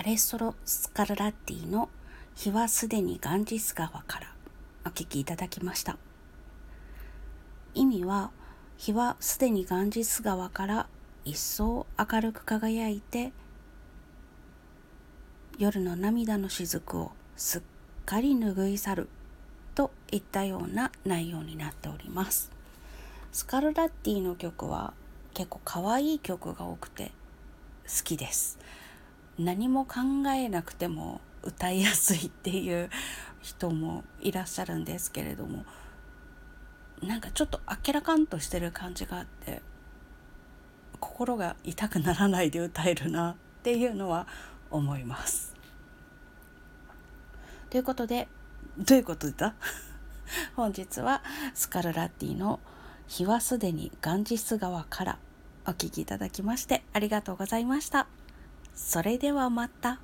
アレストロ・スカルラッティの日はすでにガンジス川からお聞きいただきました。意味は日はすでにガンジス川から一層明るく輝いて夜の涙の雫をすっかり拭い去る。といったような内容になっております。スカルラッティの曲は結構可愛い曲が多くて好きです。何も考えなくても歌いやすいっていう人もいらっしゃるんですけれどもなんかちょっとあけらかんとしてる感じがあって心が痛くならないで歌えるなっていうのは思います。ということでどういうことだ？本日はスカルラッティの「日はすでにガンジス川」からお聴きいただきましてありがとうございました。それではまた。